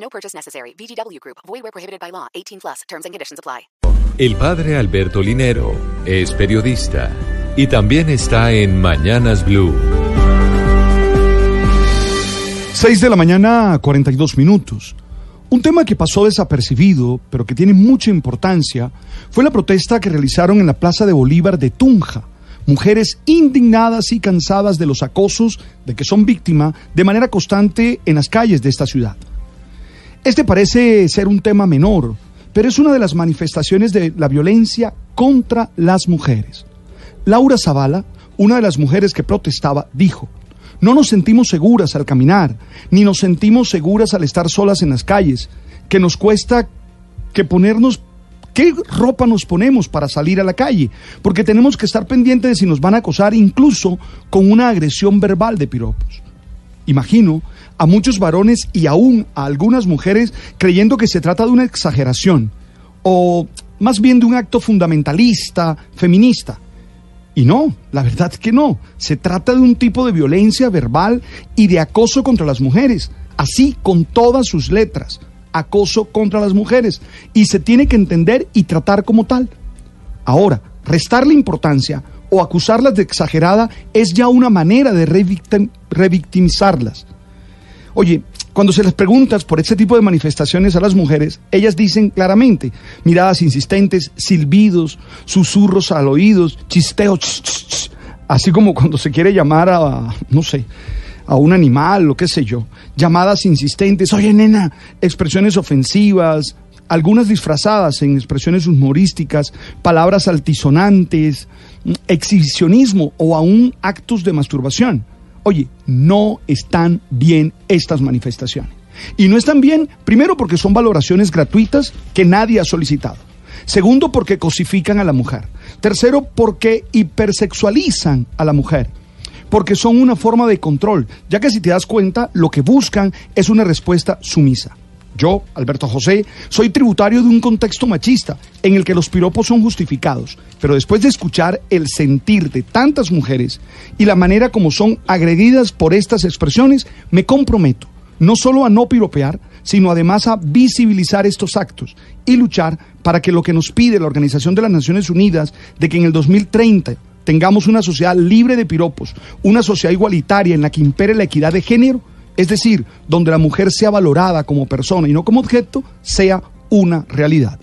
No purchase necessary. VGW Group. Void where prohibited by law. 18 plus. Terms and conditions apply. El padre Alberto Linero es periodista y también está en Mañanas Blue. 6 de la mañana, 42 minutos. Un tema que pasó desapercibido, pero que tiene mucha importancia, fue la protesta que realizaron en la Plaza de Bolívar de Tunja. Mujeres indignadas y cansadas de los acosos de que son víctimas de manera constante en las calles de esta ciudad. Este parece ser un tema menor, pero es una de las manifestaciones de la violencia contra las mujeres. Laura Zavala, una de las mujeres que protestaba, dijo, no nos sentimos seguras al caminar, ni nos sentimos seguras al estar solas en las calles, que nos cuesta que ponernos qué ropa nos ponemos para salir a la calle, porque tenemos que estar pendientes de si nos van a acosar incluso con una agresión verbal de piropos. Imagino a muchos varones y aún a algunas mujeres creyendo que se trata de una exageración o más bien de un acto fundamentalista, feminista. Y no, la verdad es que no. Se trata de un tipo de violencia verbal y de acoso contra las mujeres, así con todas sus letras. Acoso contra las mujeres. Y se tiene que entender y tratar como tal. Ahora, restarle importancia o acusarlas de exagerada es ya una manera de revictim revictimizarlas. Oye, cuando se les preguntas por este tipo de manifestaciones a las mujeres, ellas dicen claramente, miradas insistentes, silbidos, susurros al oído, chisteos, ch, ch, ch, así como cuando se quiere llamar a, no sé, a un animal o qué sé yo, llamadas insistentes, oye nena, expresiones ofensivas, algunas disfrazadas en expresiones humorísticas, palabras altisonantes, exhibicionismo o aún actos de masturbación. Oye, no están bien estas manifestaciones. Y no están bien, primero porque son valoraciones gratuitas que nadie ha solicitado. Segundo, porque cosifican a la mujer. Tercero, porque hipersexualizan a la mujer. Porque son una forma de control, ya que si te das cuenta, lo que buscan es una respuesta sumisa. Yo, Alberto José, soy tributario de un contexto machista en el que los piropos son justificados, pero después de escuchar el sentir de tantas mujeres y la manera como son agredidas por estas expresiones, me comprometo no solo a no piropear, sino además a visibilizar estos actos y luchar para que lo que nos pide la Organización de las Naciones Unidas de que en el 2030 tengamos una sociedad libre de piropos, una sociedad igualitaria en la que impere la equidad de género, es decir, donde la mujer sea valorada como persona y no como objeto, sea una realidad.